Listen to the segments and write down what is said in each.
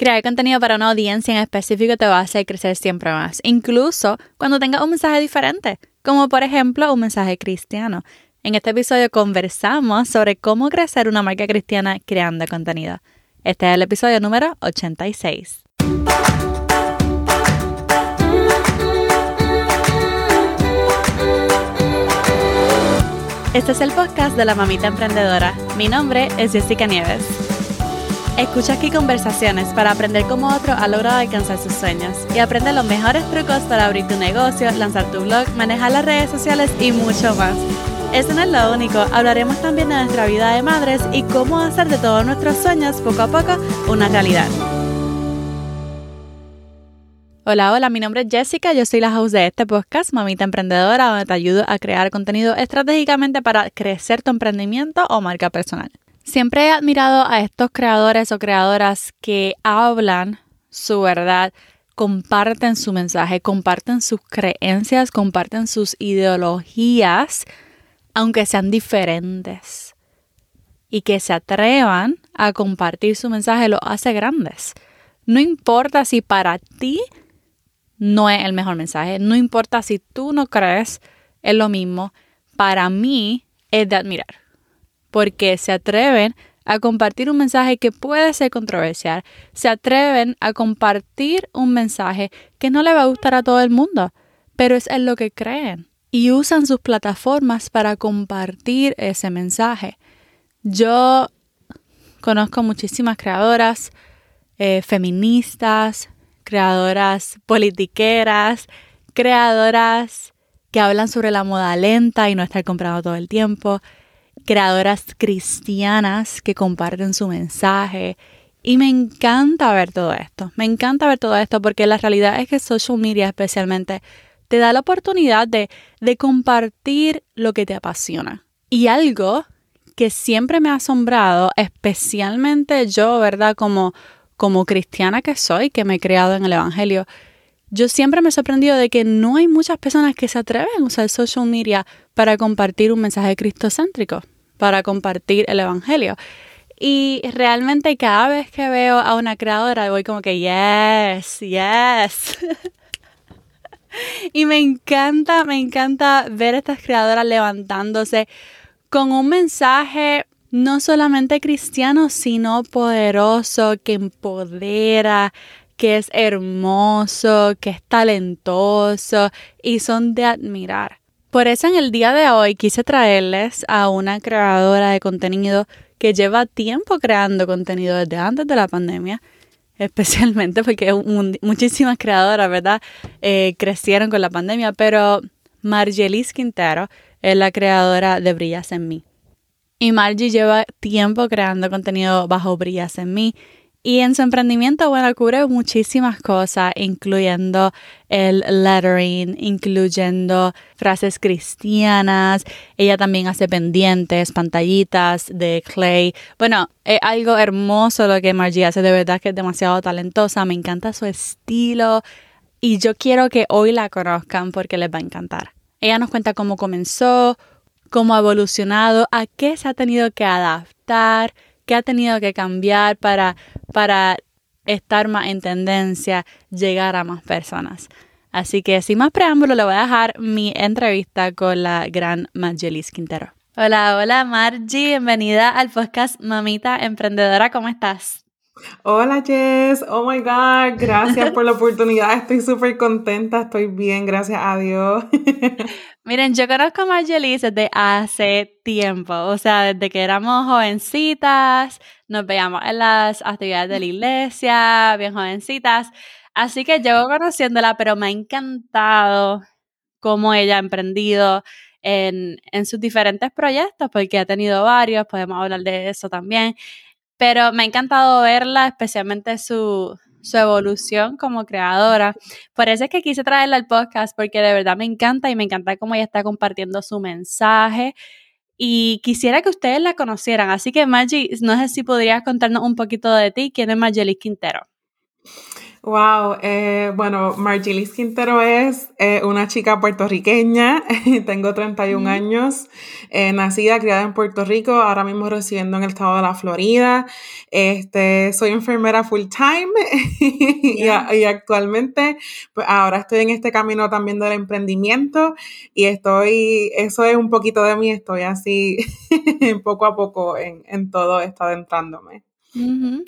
Crear contenido para una audiencia en específico te va a hacer crecer siempre más, incluso cuando tengas un mensaje diferente, como por ejemplo un mensaje cristiano. En este episodio conversamos sobre cómo crecer una marca cristiana creando contenido. Este es el episodio número 86. Este es el podcast de la mamita emprendedora. Mi nombre es Jessica Nieves. Escucha aquí conversaciones para aprender cómo otro ha logrado alcanzar sus sueños y aprende los mejores trucos para abrir tu negocio, lanzar tu blog, manejar las redes sociales y mucho más. Eso no es lo único, hablaremos también de nuestra vida de madres y cómo hacer de todos nuestros sueños poco a poco una realidad. Hola, hola, mi nombre es Jessica, yo soy la host de este podcast, Mamita Emprendedora, donde te ayudo a crear contenido estratégicamente para crecer tu emprendimiento o marca personal. Siempre he admirado a estos creadores o creadoras que hablan su verdad, comparten su mensaje, comparten sus creencias, comparten sus ideologías, aunque sean diferentes. Y que se atrevan a compartir su mensaje lo hace grandes. No importa si para ti no es el mejor mensaje, no importa si tú no crees en lo mismo, para mí es de admirar porque se atreven a compartir un mensaje que puede ser controversial, se atreven a compartir un mensaje que no le va a gustar a todo el mundo, pero es en lo que creen y usan sus plataformas para compartir ese mensaje. Yo conozco muchísimas creadoras eh, feministas, creadoras politiqueras, creadoras que hablan sobre la moda lenta y no estar comprando todo el tiempo, creadoras cristianas que comparten su mensaje. Y me encanta ver todo esto. Me encanta ver todo esto porque la realidad es que social media especialmente te da la oportunidad de, de compartir lo que te apasiona. Y algo que siempre me ha asombrado, especialmente yo, ¿verdad? Como, como cristiana que soy, que me he creado en el Evangelio, yo siempre me he sorprendido de que no hay muchas personas que se atreven a usar social media para compartir un mensaje cristocéntrico, para compartir el Evangelio. Y realmente cada vez que veo a una creadora voy como que, yes, yes. y me encanta, me encanta ver a estas creadoras levantándose con un mensaje no solamente cristiano, sino poderoso, que empodera, que es hermoso, que es talentoso y son de admirar. Por eso en el día de hoy quise traerles a una creadora de contenido que lleva tiempo creando contenido desde antes de la pandemia, especialmente porque muchísimas creadoras, ¿verdad? Eh, crecieron con la pandemia, pero Margelis Quintero es la creadora de Brillas en mí. Y Margie lleva tiempo creando contenido bajo Brillas en mí y en su emprendimiento, bueno, cubre muchísimas cosas, incluyendo el lettering, incluyendo frases cristianas. Ella también hace pendientes, pantallitas de clay. Bueno, es algo hermoso lo que Margie hace, de verdad que es demasiado talentosa. Me encanta su estilo y yo quiero que hoy la conozcan porque les va a encantar. Ella nos cuenta cómo comenzó, cómo ha evolucionado, a qué se ha tenido que adaptar qué ha tenido que cambiar para, para estar más en tendencia, llegar a más personas. Así que sin más preámbulo, le voy a dejar mi entrevista con la gran Margelis Quintero. Hola, hola Margie, bienvenida al podcast Mamita Emprendedora, ¿cómo estás? Hola Jess, oh my god, gracias por la oportunidad, estoy súper contenta, estoy bien, gracias a Dios. Miren, yo conozco a Margelis desde hace tiempo, o sea, desde que éramos jovencitas, nos veíamos en las actividades de la iglesia, bien jovencitas, así que llevo conociéndola, pero me ha encantado cómo ella ha emprendido en, en sus diferentes proyectos, porque ha tenido varios, podemos hablar de eso también, pero me ha encantado verla, especialmente su, su evolución como creadora. Por eso es que quise traerla al podcast, porque de verdad me encanta y me encanta cómo ella está compartiendo su mensaje. Y quisiera que ustedes la conocieran. Así que, Maggie, no sé si podrías contarnos un poquito de ti. ¿Quién es Margelis Quintero? Wow, eh, bueno, Margilis Quintero es eh, una chica puertorriqueña, tengo 31 años, eh, nacida, criada en Puerto Rico, ahora mismo residiendo en el estado de la Florida. Este, soy enfermera full time y, y, actualmente, pues ahora estoy en este camino también del emprendimiento y estoy, eso es un poquito de mí, estoy así poco a poco en, en todo esto adentrándome. Uh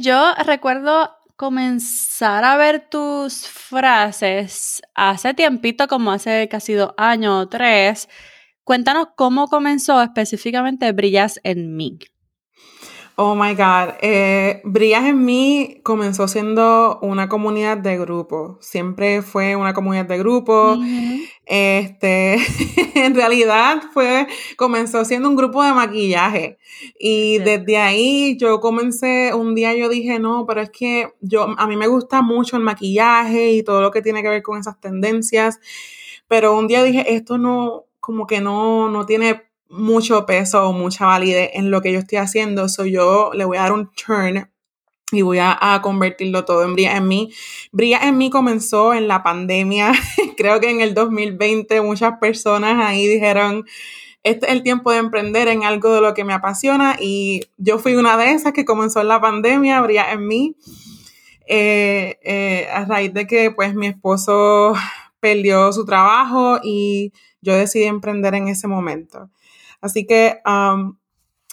yo recuerdo comenzar a ver tus frases hace tiempito, como hace casi dos años o tres. Cuéntanos cómo comenzó específicamente Brillas en mí. Oh my God. Eh, Brillas en mí comenzó siendo una comunidad de grupo. Siempre fue una comunidad de grupo. Este, en realidad fue, comenzó siendo un grupo de maquillaje. Y desde ahí yo comencé, un día yo dije, no, pero es que yo, a mí me gusta mucho el maquillaje y todo lo que tiene que ver con esas tendencias. Pero un día dije, esto no, como que no, no tiene mucho peso o mucha validez en lo que yo estoy haciendo. So yo le voy a dar un turn y voy a, convertirlo todo en Brilla en mí. Brilla en mí comenzó en la pandemia. Creo que en el 2020 muchas personas ahí dijeron, este es el tiempo de emprender en algo de lo que me apasiona y yo fui una de esas que comenzó en la pandemia, Brilla en mí. Eh, eh, a raíz de que pues mi esposo perdió su trabajo y yo decidí emprender en ese momento. Así que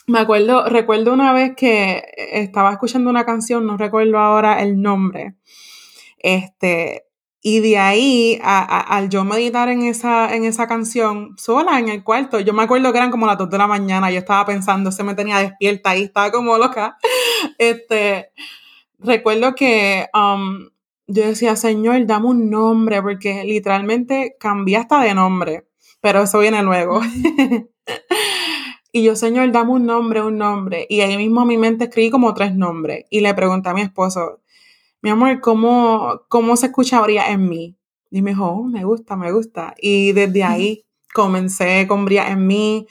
me acuerdo, recuerdo una vez que estaba escuchando una canción, no recuerdo ahora el nombre, este, y de ahí, al yo meditar en esa, en esa canción, sola en el cuarto, yo me acuerdo que eran como las 2 de la mañana, yo estaba pensando, se me tenía despierta ahí, estaba como loca. Este, recuerdo que yo decía, Señor, dame un nombre, porque literalmente cambié hasta de nombre, pero eso viene luego. Y yo, Señor, dame un nombre, un nombre. Y ahí mismo a mi mente escribí como tres nombres. Y le pregunté a mi esposo, mi amor, ¿cómo, cómo se escucharía en mí? Y me dijo, oh, me gusta, me gusta. Y desde ahí comencé con Bria en mí.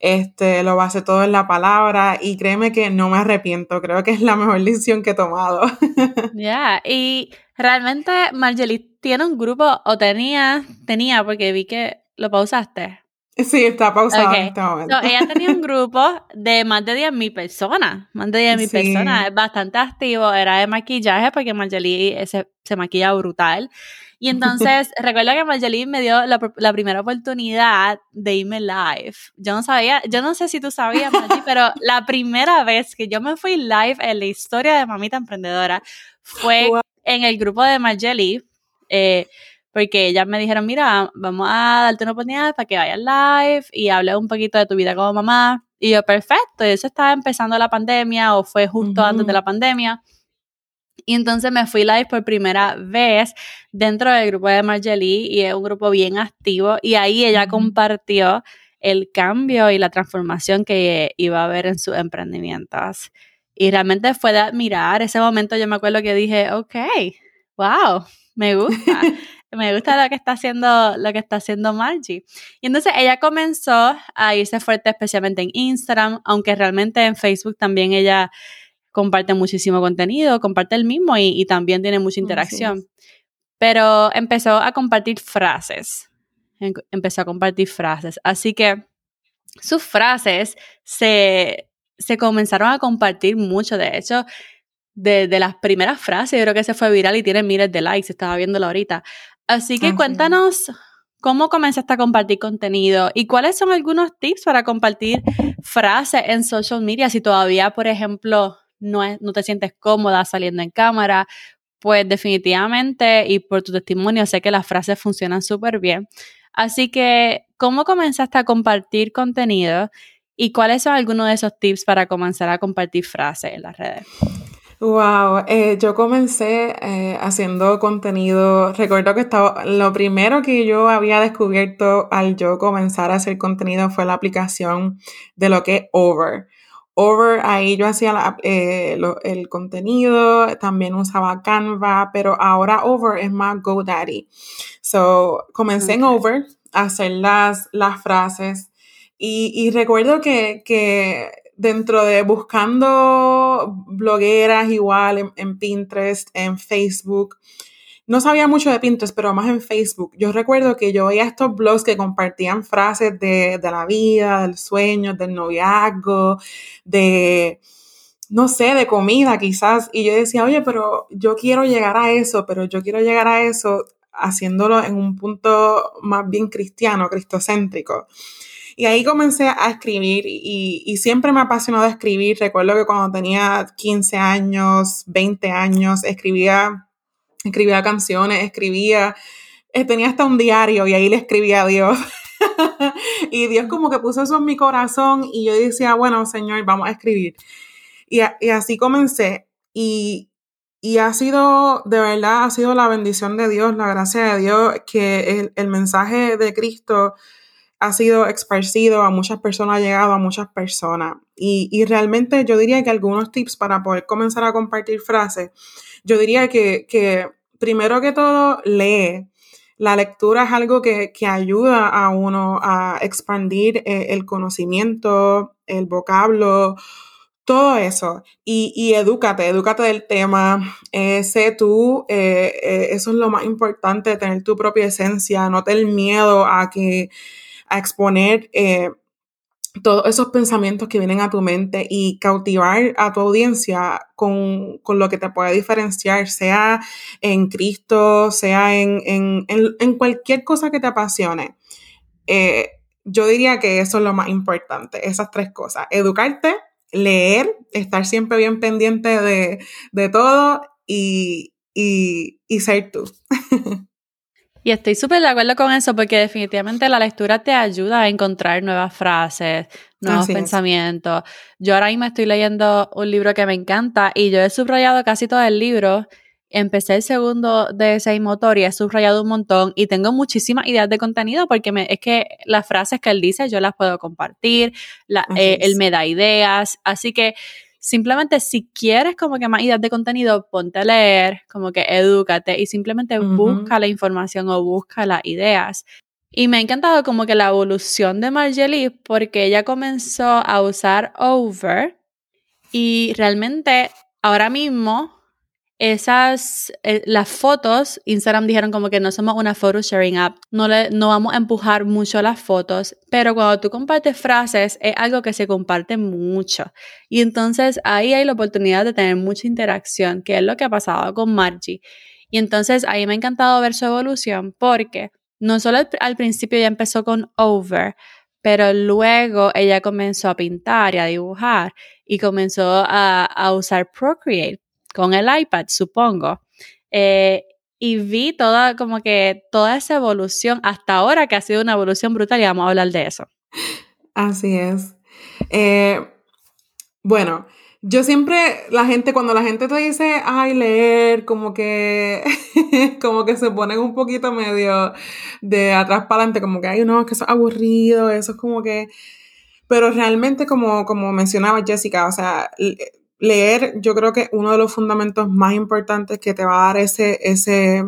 Este, lo basé todo en la palabra y créeme que no me arrepiento. Creo que es la mejor decisión que he tomado. Ya, y realmente Marjorie tiene un grupo, o tenía, tenía, porque vi que lo pausaste. Sí, está pausado en este momento. ella tenía un grupo de más de 10.000 personas. Más de 10.000 personas. Es bastante activo. Era de maquillaje porque Marjorie se, se maquilla brutal. Y entonces, recuerdo que Marjorie me dio la, la, primera oportunidad de irme live. Yo no sabía, yo no sé si tú sabías, Marjorie, pero la primera vez que yo me fui live en la historia de Mamita Emprendedora fue en el grupo de Marjorie. Eh, porque ellas me dijeron, mira, vamos a darte una oportunidad para que vayas live y hables un poquito de tu vida como mamá. Y yo, perfecto, y eso estaba empezando la pandemia o fue justo antes de la pandemia. Y entonces me fui live por primera vez dentro del grupo de Marjorie y es un grupo bien activo y ahí ella compartió el cambio y la transformación que iba a haber en sus emprendimientos. Y realmente fue de admirar ese momento. Yo me acuerdo que dije, ok, wow, me gusta. me gusta lo que está haciendo, lo que está haciendo Margie. Y entonces ella comenzó a irse fuerte, especialmente en Instagram, aunque realmente en Facebook también ella comparte muchísimo contenido, comparte el mismo y, también tiene mucha interacción. Pero empezó a compartir frases. Em, empezó a compartir frases. Así que sus frases se, se comenzaron a compartir mucho. De hecho, de, de, las primeras frases, yo creo que se fue viral y tiene miles de likes, estaba viéndolo ahorita. Así que cuéntanos cómo comenzaste a compartir contenido y cuáles son algunos tips para compartir frases en social media si todavía, por ejemplo, no, no te sientes cómoda saliendo en cámara. Pues definitivamente, y por tu testimonio, sé que las frases funcionan súper bien. Así que, ¿cómo comenzaste a compartir contenido y cuáles son algunos de esos tips para comenzar a compartir frases en las redes? Wow, eh, yo comencé eh, haciendo contenido. Recuerdo que estaba, lo primero que yo había descubierto al yo comenzar a hacer contenido fue la aplicación de lo que es Over. Over, ahí yo hacía eh, el contenido, también usaba Canva, pero ahora Over es más GoDaddy. So, comencé en Over a hacer las, las frases y, y recuerdo que, que dentro de buscando blogueras igual en, Pinterest, en Facebook, no sabía mucho de Pinterest, pero más en Facebook. Yo recuerdo que yo veía estos blogs que compartían frases de, de la vida, del sueño, del noviazgo, de, no sé, de comida quizás. Y yo decía, oye, pero yo quiero llegar a eso, pero yo quiero llegar a eso haciéndolo en un punto más bien cristiano, cristocéntrico. Y ahí comencé a escribir y, siempre me ha apasionado escribir. Recuerdo que cuando tenía 15 años, 20 años, escribía, escribía canciones, escribía, eh, tenía hasta un diario y ahí le escribía a Dios. y Dios como que puso eso en mi corazón y yo decía, bueno, Señor, vamos a escribir. Y, así comencé. Y, y ha sido, de verdad, ha sido la bendición de Dios, la gracia de Dios, que el, el mensaje de Cristo ha sido esparcido a muchas personas, ha llegado a muchas personas. Y, realmente yo diría que algunos tips para poder comenzar a compartir frases, yo diría que, primero que todo, lee. La lectura es algo que, ayuda a uno a expandir eh, el conocimiento, el vocablo, todo eso. Y, y edúcate, edúcate del tema, eh, sé tú, eh, eso es lo más importante, tener tu propia esencia, no tener miedo a que a exponer eh, todos esos pensamientos que vienen a tu mente y cautivar a tu audiencia con, lo que te puede diferenciar, sea en Cristo, sea en, cualquier cosa que te apasione. Eh, yo diría que eso es lo más importante, esas tres cosas. Educarte, leer, estar siempre bien pendiente de, todo y, y, y ser tú. Y estoy súper de acuerdo con eso porque definitivamente la lectura te ayuda a encontrar nuevas frases, nuevos pensamientos. Yo ahora mismo estoy leyendo un libro que me encanta y yo he subrayado casi todo el libro. Empecé el segundo de ese motor y he subrayado un montón y tengo muchísimas ideas de contenido porque me, es que las frases que él dice yo las puedo compartir, eh, él me da ideas, así que simplemente si quieres como que más ideas de contenido, ponte a leer, como que edúcate y simplemente busca la información o busca las ideas. Y me ha encantado como que la evolución de Marjorie porque ella comenzó a usar Over y realmente ahora mismo esas, eh, las fotos, Instagram dijeron como que no somos una photo sharing app, no, le, no vamos a empujar mucho las fotos, pero cuando tú compartes frases es algo que se comparte mucho. Y entonces ahí hay la oportunidad de tener mucha interacción, que es lo que ha pasado con Margie. Y entonces ahí me ha encantado ver su evolución porque no solo al, principio ya empezó con Over, pero luego ella comenzó a pintar y a dibujar y comenzó a, a usar Procreate con el iPad, supongo. Eh, y vi toda, como que toda esa evolución hasta ahora que ha sido una evolución brutal y vamos a hablar de eso. Así es. Eh, bueno, yo siempre, la gente, cuando la gente te dice, ay, leer, como que, como que se ponen un poquito medio de atrás para adelante, como que, ay, no, que eso es aburrido, eso es como que, pero realmente, como, como mencionaba Jessica, o sea, leer, yo creo que uno de los fundamentos más importantes que te va a dar ese, ese,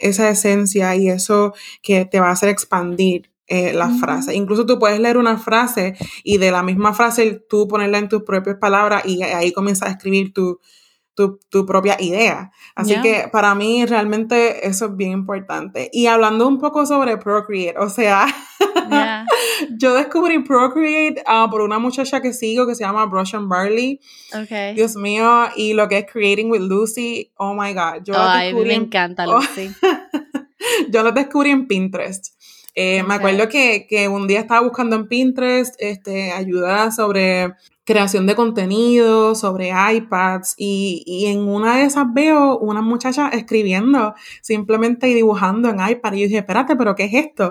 esa esencia y eso que te va a hacer expandir eh, las frases. Incluso tú puedes leer una frase y de la misma frase tú ponerla en tus propias palabras y ahí comienzas a escribir tu, tu, tu propia idea. Así que para mí realmente eso es bien importante. Y hablando un poco sobre Procreate, o sea, yo descubrí Procreate uh, por una muchacha que sigo que se llama Brush and Barley. Okay. Dios mío, y lo que es Creating with Lucy, oh my God. Yo Ay, me encanta Lucy. yo lo descubrí en Pinterest. Eh, me acuerdo que, que, un día estaba buscando en Pinterest este, ayuda sobre creación de contenido, sobre iPads y, y, en una de esas veo una muchacha escribiendo simplemente y dibujando en iPad y yo dije, espérate, pero ¿qué es esto?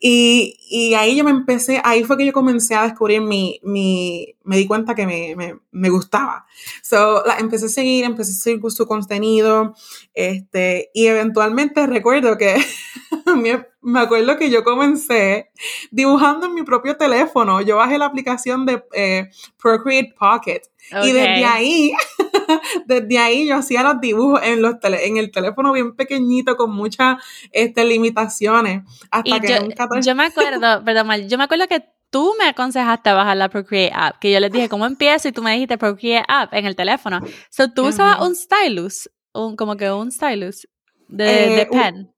y, y, ahí yo me empecé, ahí fue que yo comencé a descubrir mi, mi me di cuenta que me, me, me gustaba. So, la, empecé a seguir, empecé a seguir su contenido, este, y eventualmente recuerdo que me acuerdo que yo comencé dibujando en mi propio teléfono. Yo bajé la aplicación de eh, Procreate Pocket. Y desde ahí, desde ahí yo hacía los dibujos en, los en el teléfono bien pequeñito con muchas este, limitaciones. Hasta que yo, yo me acuerdo, perdón, yo me acuerdo que tú me aconsejaste bajar la Procreate app, que yo les dije, ¿cómo empiezo? Y tú me dijiste Procreate app en el teléfono. So, tú usabas un stylus, un, como que un stylus de, eh, pen.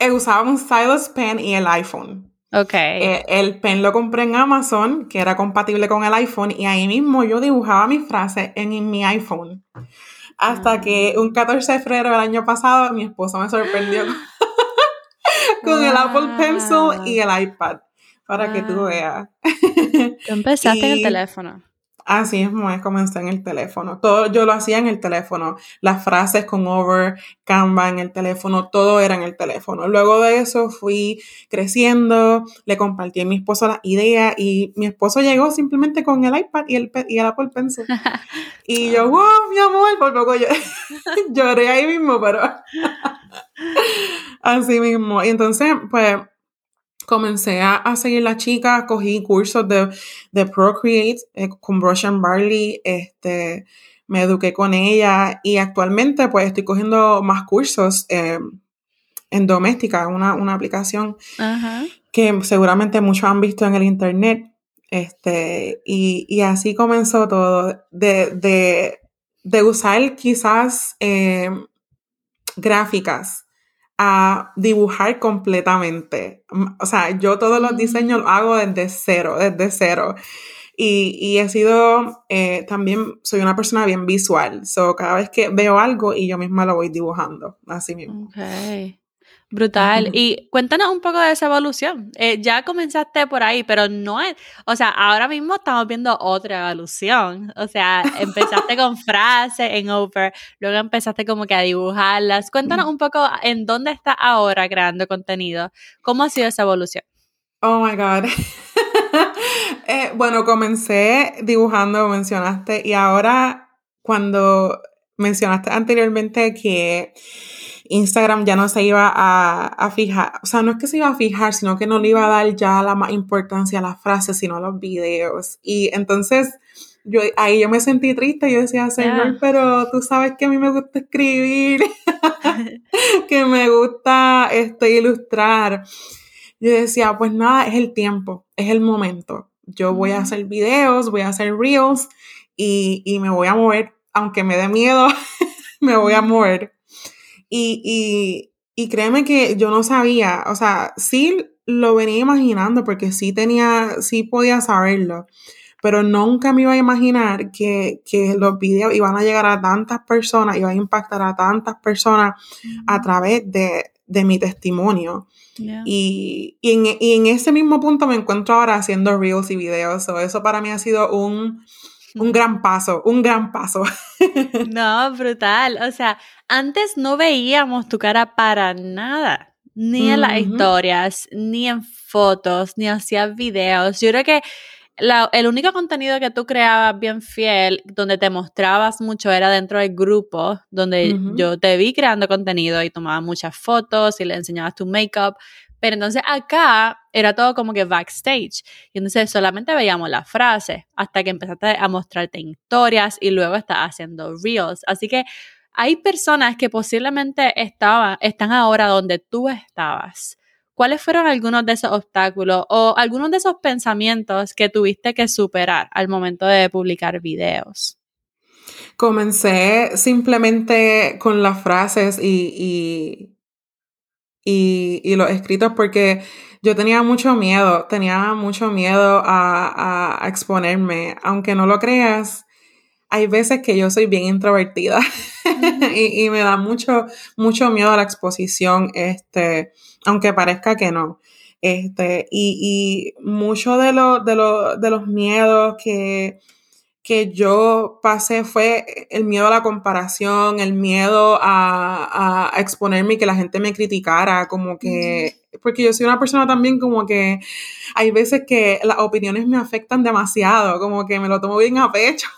Eh, usaba un stylus pen y el iPhone. Ok. Eh, el pen lo compré en Amazon, que era compatible con el iPhone, y ahí mismo yo dibujaba mis frases en, mi iPhone. Hasta que un 14 de febrero del año pasado, mi esposo me sorprendió con el Apple Pencil y el iPad, para que tú veas. Tú empezaste en el teléfono. Así es, es comencé en el teléfono. Todo yo lo hacía en el teléfono. Las frases con Over, Canva en el teléfono, todo era en el teléfono. Luego de eso fui creciendo, le compartí a mi esposo la idea y mi esposo llegó simplemente con el iPad y el, y el Apple Pencil. Y yo, wow, mi amor, por poco yo lloré ahí mismo, pero así mismo. Y entonces, pues comencé a, seguir la chica, cogí cursos de, de Procreate eh, con Brush and Barley, este, me eduqué con ella y actualmente pues estoy cogiendo más cursos eh, en Doméstica, una, una aplicación que seguramente muchos han visto en el internet. Este, y, así comenzó todo, de, de, usar quizás eh, gráficas a dibujar completamente. O sea, yo todos los diseños los hago desde cero, desde cero. Y, he sido, eh, también soy una persona bien visual. So, cada vez que veo algo y yo misma lo voy dibujando, así mismo. Okay. Brutal. Y cuéntanos un poco de esa evolución. Eh, ya comenzaste por ahí, pero no es, o sea, ahora mismo estamos viendo otra evolución. O sea, empezaste con frases en Over, luego empezaste como que a dibujarlas. Cuéntanos un poco en dónde estás ahora creando contenido. ¿Cómo ha sido esa evolución? Oh my God. Eh, bueno, comencé dibujando, mencionaste, y ahora cuando mencionaste anteriormente que Instagram ya no se iba a, fijar, o sea, no es que se iba a fijar, sino que no le iba a dar ya la más importancia a las frases, sino a los videos. Y entonces, yo ahí yo me sentí triste, yo decía, Señor, pero tú sabes que a mí me gusta escribir, que me gusta este, ilustrar. Yo decía, pues nada, es el tiempo, es el momento. Yo voy a hacer videos, voy a hacer reels y, y me voy a mover, aunque me dé miedo, me voy a mover. Y, créeme que yo no sabía, o sea, sí lo venía imaginando porque sí tenía, sí podía saberlo, pero nunca me iba a imaginar que, los videos iban a llegar a tantas personas, iban a impactar a tantas personas a través de, mi testimonio. Y, en, y, en, ese mismo punto me encuentro ahora haciendo reels y videos. eso para mí ha sido un, un gran paso, un gran paso. no, brutal. O sea, antes no veíamos tu cara para nada, ni en las historias, ni en fotos, ni hacías videos. Yo creo que el único contenido que tú creabas bien fiel, donde te mostrabas mucho, era dentro del grupo, donde yo te vi creando contenido y tomabas muchas fotos y le enseñabas tu make-up, pero entonces acá era todo como que backstage. Y entonces solamente veíamos las frases hasta que empezaste a mostrarte historias y luego estás haciendo reels. Así que hay personas que posiblemente estaban, están ahora donde tú estabas. ¿Cuáles fueron algunos de esos obstáculos o algunos de esos pensamientos que tuviste que superar al momento de publicar videos? Comencé simplemente con las frases y, los escritos porque yo tenía mucho miedo, tenía mucho miedo a, exponerme, aunque no lo creas. Hay veces que yo soy bien introvertida y, me da mucho, mucho miedo a la exposición, este, aunque parezca que no. Este, y, y mucho de, lo, de, de los miedos que, que yo pasé fue el miedo a la comparación, el miedo a, exponerme y que la gente me criticara, como que, porque yo soy una persona también como que hay veces que las opiniones me afectan demasiado, como que me lo tomo bien a pecho.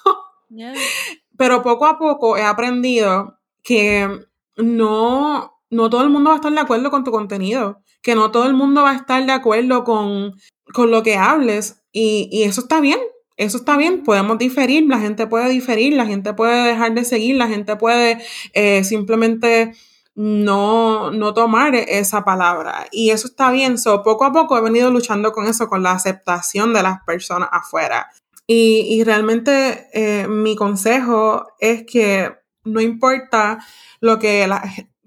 Pero poco a poco he aprendido que no, no todo el mundo va a estar de acuerdo con tu contenido, que no todo el mundo va a estar de acuerdo con, lo que hables y, y eso está bien eso está bien, podemos diferir, la gente puede diferir, la gente puede dejar de seguir, la gente puede eh, simplemente no, no tomar esa palabra. Y eso está bien. So, poco a poco he venido luchando con eso, con la aceptación de las personas afuera. Y, realmente eh, mi consejo es que no importa lo que la,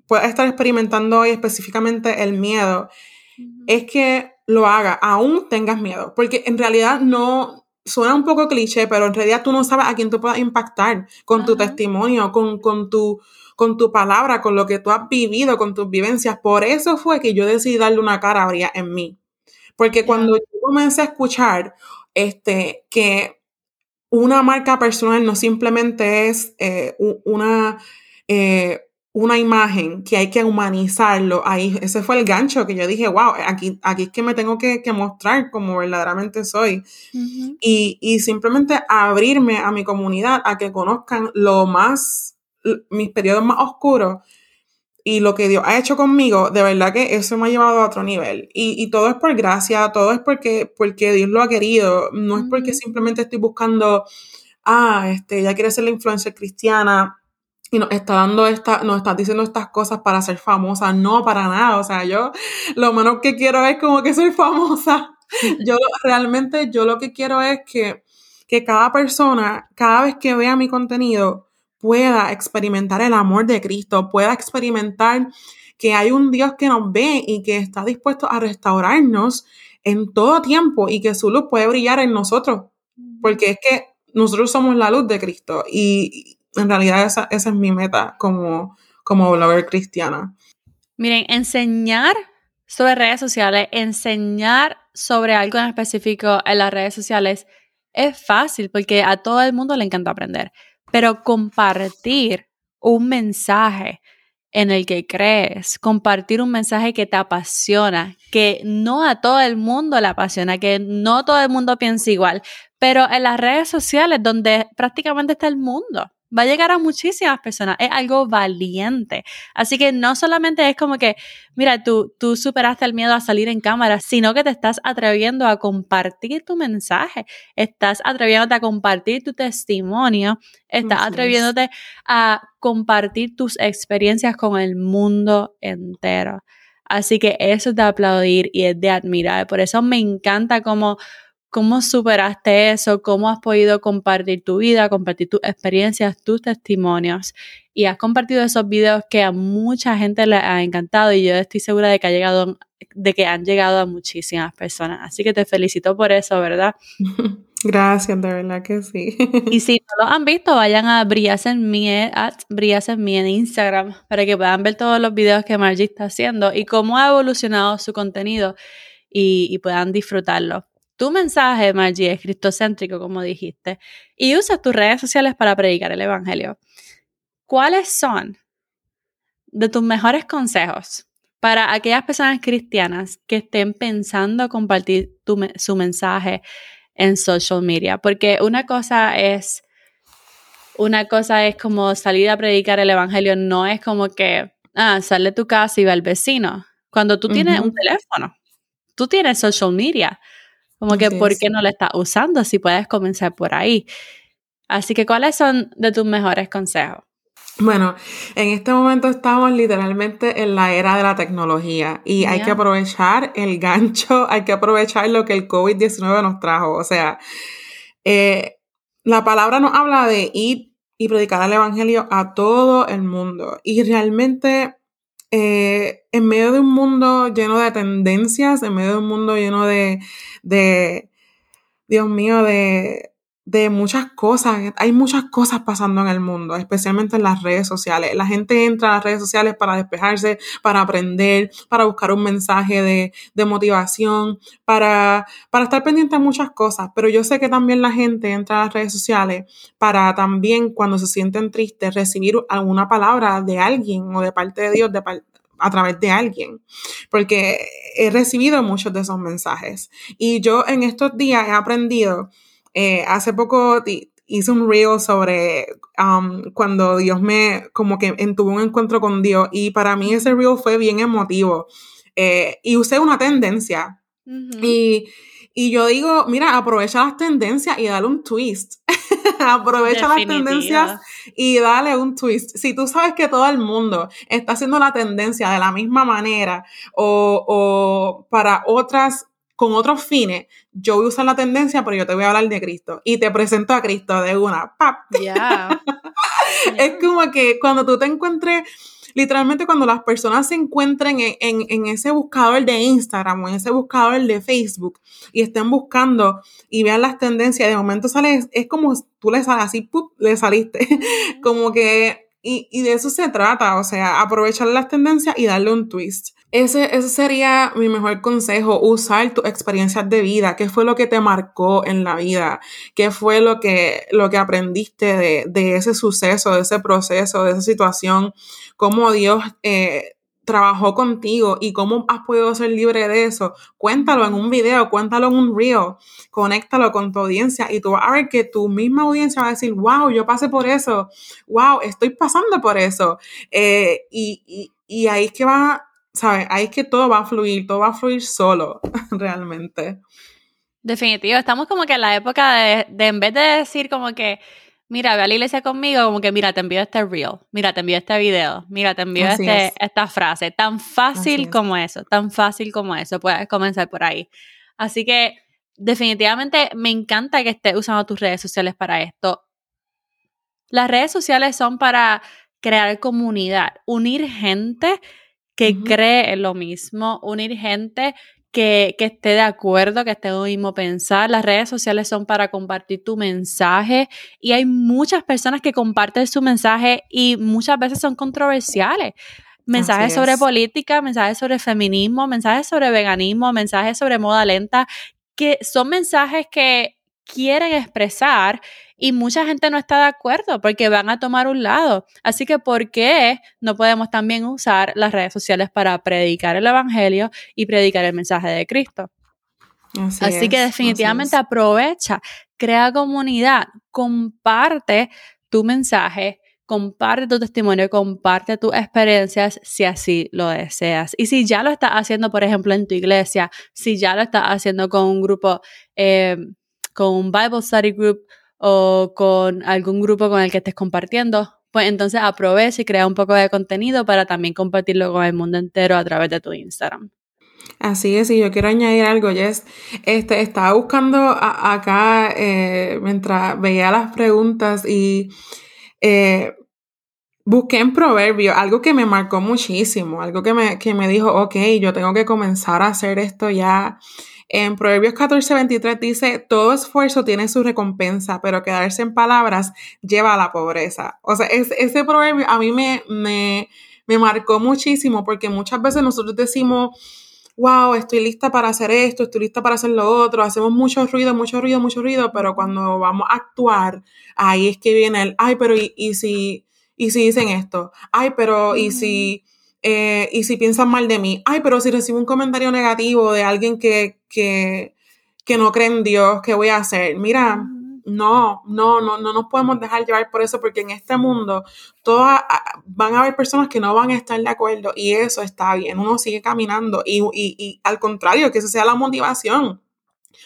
pueda estar experimentando hoy, específicamente el miedo, es que lo haga, aún tengas miedo, porque en realidad no, suena un poco cliché, pero en realidad tú no sabes a quién tú puedas impactar con tu testimonio, con, con, tu, con tu palabra, con lo que tú has vivido, con tus vivencias. Por eso fue que yo decidí darle una cara a Bria en mí. Porque cuando yo comencé a escuchar este, que una marca personal no simplemente es eh, una, eh, una imagen que hay que humanizarlo, ahí ese fue el gancho que yo dije, wow, aquí, aquí es que me tengo que, mostrar como verdaderamente soy. y, y, simplemente abrirme a mi comunidad, a que conozcan lo más, mis periodos más oscuros y lo que Dios ha hecho conmigo, de verdad que eso me ha llevado a otro nivel. Y, y todo es por gracia, todo es porque, porque Dios lo ha querido, no es porque simplemente estoy buscando, ah, este, ya quiere ser la influencia cristiana y nos está dando esta, nos está diciendo estas cosas para ser famosa. No, para nada. O sea, yo lo menos que quiero es como que soy famosa. Yo realmente, yo lo que quiero es que, que cada persona, cada vez que vea mi contenido, pueda experimentar el amor de Cristo, pueda experimentar que hay un Dios que nos ve y que está dispuesto a restaurarnos en todo tiempo y que su luz puede brillar en nosotros. Porque es que nosotros somos la luz de Cristo y, en realidad esa, esa es mi meta como, como blogger cristiana. Miren, enseñar sobre redes sociales, enseñar sobre algo en específico en las redes sociales es fácil porque a todo el mundo le encanta aprender, pero compartir un mensaje en el que crees, compartir un mensaje que te apasiona, que no a todo el mundo le apasiona, que no todo el mundo piensa igual, pero en las redes sociales donde prácticamente está el mundo va a llegar a muchísimas personas. Es algo valiente. Así que no solamente es como que, mira, tú, tú superaste el miedo a salir en cámara, sino que te estás atreviendo a compartir tu mensaje, estás atreviéndote a compartir tu testimonio, estás atreviéndote a compartir tus experiencias con el mundo entero. Así que eso es de aplaudir y es de admirar. Por eso me encanta como ¿Cómo superaste eso? ¿Cómo has podido compartir tu vida, compartir tus experiencias, tus testimonios? Y has compartido esos videos que a mucha gente le ha encantado y yo estoy segura de que, ha llegado, de que han llegado a muchísimas personas. Así que te felicito por eso, ¿verdad? Gracias, de verdad que sí. y si no lo han visto, vayan a Brillas en mí, at Brillas en mí en Instagram para que puedan ver todos los videos que Margie está haciendo y cómo ha evolucionado su contenido y, y puedan disfrutarlo tu mensaje, Margie, es cristocéntrico, como dijiste, y usas tus redes sociales para predicar el Evangelio, ¿cuáles son de tus mejores consejos para aquellas personas cristianas que estén pensando compartir su mensaje en social media? Porque una cosa es, una cosa es como salir a predicar el Evangelio, no es como que, ah, sale de tu casa y va al vecino. Cuando tú tienes un teléfono, tú tienes social media. Como que, ¿por qué no lo estás usando si puedes comenzar por ahí? Así que, ¿cuáles son de tus mejores consejos? Bueno, en este momento estamos literalmente en la era de la tecnología y hay que aprovechar el gancho, hay que aprovechar lo que el COVID-19 nos trajo. O sea, eh, la palabra nos habla de ir y predicar el Evangelio a todo el mundo. Y realmente eh, en medio de un mundo lleno de tendencias, en medio de un mundo lleno de, de Dios mío, de, de muchas cosas. Hay muchas cosas pasando en el mundo, especialmente en las redes sociales. La gente entra a las redes sociales para despejarse, para aprender, para buscar un mensaje de, de motivación, para, para estar pendiente de muchas cosas. Pero yo sé que también la gente entra a las redes sociales para también, cuando se sienten tristes, recibir alguna palabra de alguien o de parte de Dios, de, a través de alguien, porque he recibido muchos de esos mensajes. Y yo en estos días he aprendido, eh, hace poco hice un reel sobre um, cuando Dios me, como que tuvo un encuentro con Dios y para mí ese reel fue bien emotivo. Eh, y usé una tendencia. y, y yo digo, mira, aprovecha las tendencias y dale un twist. Aprovecha las tendencias y dale un twist. Si tú sabes que todo el mundo está haciendo la tendencia de la misma manera o, o para otras con otros fines, yo voy a usar la tendencia, pero yo te voy a hablar de Cristo. Y te presento a Cristo de una. ¡Pap! es como que cuando tú te encuentres, literalmente cuando las personas se encuentren en, ese buscador de Instagram o en ese buscador de Facebook y estén buscando y vean las tendencias, de momento sale, es como tú le sales así, ¡pup! le saliste. como que, y, y de eso se trata, o sea, aprovechar las tendencias y darle un twist. Ese, ese sería mi mejor consejo, usar tus experiencias de vida, qué fue lo que te marcó en la vida, qué fue lo que, lo que aprendiste de, de ese suceso, de ese proceso, de esa situación, cómo Dios eh, trabajó contigo y cómo has podido ser libre de eso. Cuéntalo en un video, cuéntalo en un reel, conéctalo con tu audiencia y tú vas a ver que tu misma audiencia va a decir, wow, yo pasé por eso, wow, estoy pasando por eso. Eh, y, y, y ahí es que va ¿sabes? Ahí es que todo va a fluir, todo va a fluir solo, realmente. Definitivo, estamos como que en la época de, en vez de decir como que, mira, ve a la iglesia conmigo, como que, mira, te envío este reel, mira, te envío este video, mira, te envío este, esta frase, tan fácil como eso, tan fácil como eso, puedes comenzar por ahí. Así que definitivamente me encanta que estés usando tus redes sociales para esto. Las redes sociales son para crear comunidad, unir gente que cree en lo mismo, unir gente que, que, esté de acuerdo, que esté en lo mismo pensar. Las redes sociales son para compartir tu mensaje y hay muchas personas que comparten su mensaje y muchas veces son controversiales. Mensajes sobre política, mensajes sobre feminismo, mensajes sobre veganismo, mensajes sobre moda lenta, que son mensajes que quieren expresar y mucha gente no está de acuerdo porque van a tomar un lado. Así que, ¿por qué no podemos también usar las redes sociales para predicar el Evangelio y predicar el mensaje de Cristo? Así, que definitivamente aprovecha, crea comunidad, comparte tu mensaje, comparte tu testimonio, comparte tus experiencias si así lo deseas. Y si ya lo estás haciendo, por ejemplo, en tu iglesia, si ya lo estás haciendo con un grupo, eh, con un Bible Study Group o con algún grupo con el que estés compartiendo, pues entonces aprovecha y crea un poco de contenido para también compartirlo con el mundo entero a través de tu Instagram. Así es, y yo quiero añadir algo, Jess. Este, estaba buscando acá eh, mientras veía las preguntas y eh, busqué en Proverbio algo que me marcó muchísimo, algo que me, que me dijo, ok, yo tengo que comenzar a hacer esto ya en Proverbios 14:23 dice, todo esfuerzo tiene su recompensa, pero quedarse en palabras lleva a la pobreza. O sea, ese proverbio a mí me, me, me marcó muchísimo porque muchas veces nosotros decimos, wow, estoy lista para hacer esto, estoy lista para hacer lo otro, hacemos mucho ruido, mucho ruido, mucho ruido, pero cuando vamos a actuar, ahí es que viene el, ay, pero ¿y, y si, y si dicen esto? Ay, pero ¿y si eh, y si piensan mal de mí, ay, pero si recibo un comentario negativo de alguien que, que, que no cree en Dios, ¿qué voy a hacer? Mira, no, no, no, no nos podemos dejar llevar por eso, porque en este mundo todas van a haber personas que no van a estar de acuerdo y eso está bien, uno sigue caminando y, y, y al contrario, que esa sea la motivación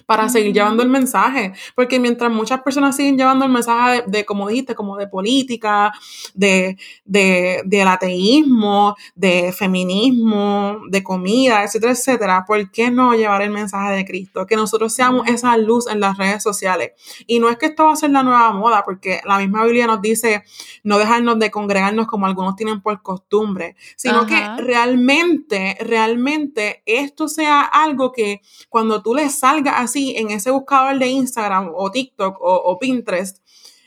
para seguir llevando el mensaje. Porque mientras muchas personas siguen llevando el mensaje de, como dijiste, como de política, de, de, del ateísmo, de feminismo, de comida, etcétera, etcétera, ¿por qué no llevar el mensaje de Cristo? Que nosotros seamos esa luz en las redes sociales. Y no es que esto va a ser la nueva moda, porque la misma Biblia nos dice no dejarnos de congregarnos como algunos tienen por costumbre, sino que realmente, realmente esto sea algo que cuando tú le salgas así en ese buscador de Instagram o TikTok o, Pinterest,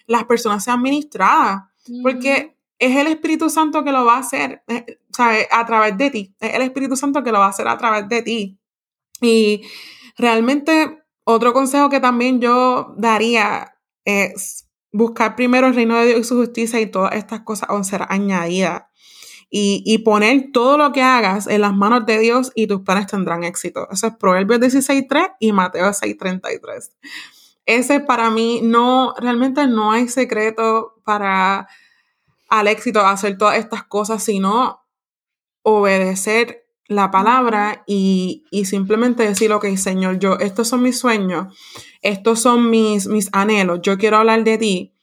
las personas sean ministradas, porque es el Espíritu Santo que lo va a hacer, eh, A través de ti, es el Espíritu Santo que lo va a hacer a través de ti. Y realmente otro consejo que también yo daría es buscar primero el reino de Dios y su justicia y todas estas cosas van a ser añadidas y, poner todo lo que hagas en las manos de Dios y tus planes tendrán éxito. Eso es Proverbios 16.3 y Mateo 6.33. Ese para mí no, realmente no hay secreto para al éxito hacer todas estas cosas, sino obedecer la palabra y, y, simplemente decir, ok, Señor, yo, estos son mis sueños, estos son mis, mis anhelos, yo quiero hablar de ti.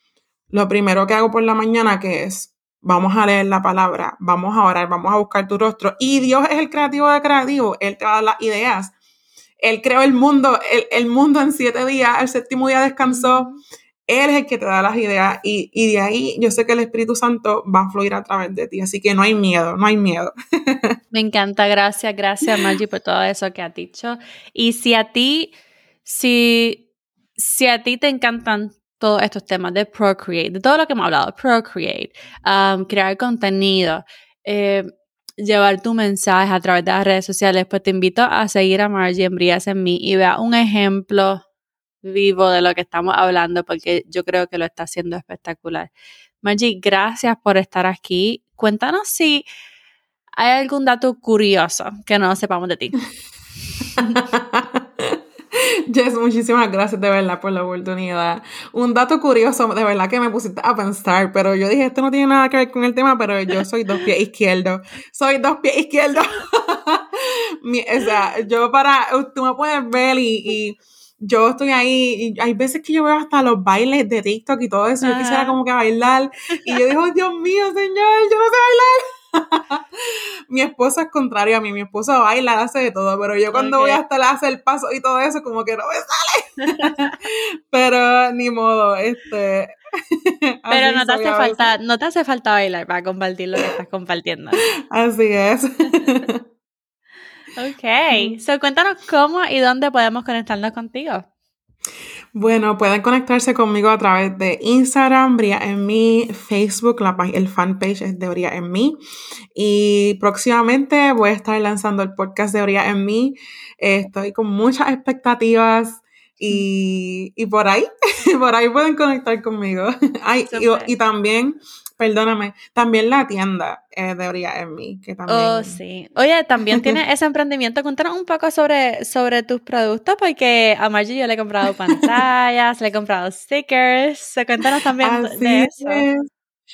Lo primero que hago por la mañana que es, vamos a leer la palabra, vamos a orar, vamos a buscar tu rostro. Y Dios es el creativo de creativo, Él te va a dar las ideas. Él creó el mundo, el, el mundo en siete días, el séptimo día descansó. Él es el que te da las ideas y, y, de ahí yo sé que el Espíritu Santo va a fluir a través de ti, así que no hay miedo, no hay miedo. Me encanta, gracias, gracias Margie por todo eso que has dicho. Y si a ti, si, si a ti te encantan todos estos temas de Procreate, de todo lo que hemos hablado, Procreate, um, crear contenido, eh, llevar tu mensaje a través de las redes sociales, pues te invito a seguir a Margie en en mí y vea un ejemplo vivo de lo que estamos hablando porque yo creo que lo está haciendo espectacular. Margie, gracias por estar aquí. Cuéntanos si hay algún dato curioso que no sepamos de ti. Jess, muchísimas gracias de verdad por la oportunidad. Un dato curioso, de verdad que me pusiste a pensar, pero yo dije, esto no tiene nada que ver con el tema, pero yo soy dos pies izquierdos. Soy dos pies izquierdos. o sea, yo para, tú me puedes ver y, yo estoy ahí, y hay veces que yo veo hasta los bailes de TikTok y todo eso, yo quisiera como que bailar, y yo digo, Dios mío, señor, yo no sé bailar. mi esposo es contrario a mí, mi esposo baila, hace de todo, pero yo cuando voy hasta la hace el paso y todo eso, como que no me sale. pero ni modo, este. pero no te hace falta, no te hace falta bailar para compartir lo que estás compartiendo. Así es. ok, so cuéntanos cómo y dónde podemos conectarnos contigo. Bueno, pueden conectarse conmigo a través de Instagram, Bria en mí, Facebook, la, el fanpage es de Bria en mí. Y próximamente voy a estar lanzando el podcast de Bria en mí. estoy con muchas expectativas y, y por ahí, por ahí pueden conectar conmigo. Ay, y, y, también perdóname, también la tienda eh, debería en mí, que también... Oh, sí. Oye, también tiene ese emprendimiento. Cuéntanos un poco sobre, sobre tus productos, porque a Margie yo le he comprado pantallas, le he comprado stickers. Cuéntanos también de eso.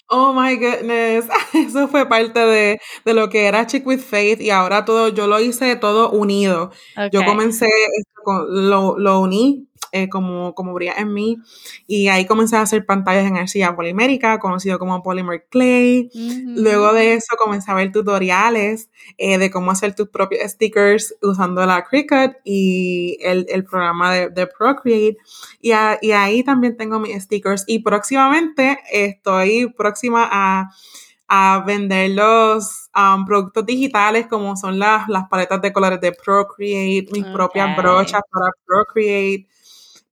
Oh my goodness, eso fue parte de, de, lo que era Chick with Faith y ahora todo, yo lo hice todo unido. Yo comencé, lo, lo uní eh, como, como brilla en mí. Y ahí comencé a hacer pantallas en arcilla polimérica, conocido como Polymer Clay. Luego de eso comencé a ver tutoriales eh, de cómo hacer tus propios stickers usando la Cricut y el, el programa de, de Procreate. Y, y, ahí también tengo mis stickers. Y próximamente estoy próxima a a vender los um, productos digitales como son las, las paletas de colores de Procreate, mis propias brochas para Procreate,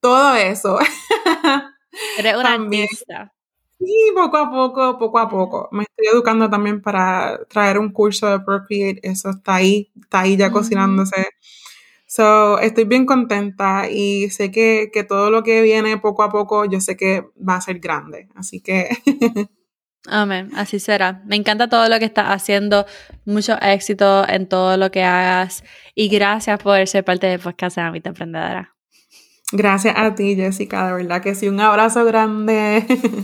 todo eso. Eres una artista. Sí, poco a poco, poco a poco. Me estoy educando también para traer un curso de Procreate. Eso está ahí, está ahí ya cocinándose. So, estoy bien contenta y sé que, que todo lo que viene poco a poco, yo sé que va a ser grande. Así que. Amén, así será. Me encanta todo lo que estás haciendo, mucho éxito en todo lo que hagas y gracias por ser parte del podcast de Amita Emprendedora. Gracias a ti, Jessica, de verdad que sí, un abrazo grande.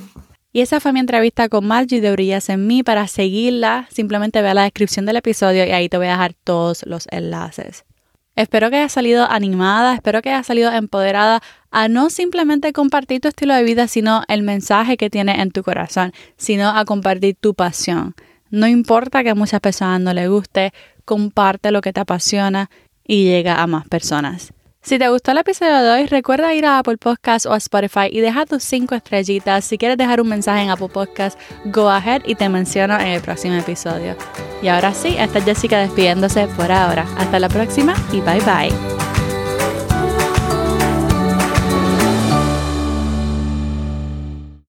Y esa fue mi entrevista con Margie de Brillas en mí. Para seguirla, simplemente ve la descripción del episodio y ahí te voy a dejar todos los enlaces. Espero que hayas salido animada, espero que hayas salido empoderada a no simplemente compartir tu estilo de vida, sino el mensaje que tiene en tu corazón, sino a compartir tu pasión. No importa que a muchas personas no les guste, comparte lo que te apasiona y llega a más personas. Si te gustó el episodio de hoy, recuerda ir a Apple Podcast o a Spotify y deja tus 5 estrellitas. Si quieres dejar un mensaje en Apple Podcast, go ahead y te menciono en el próximo episodio. Y ahora sí, esta es Jessica despidiéndose por ahora. Hasta la próxima y bye bye.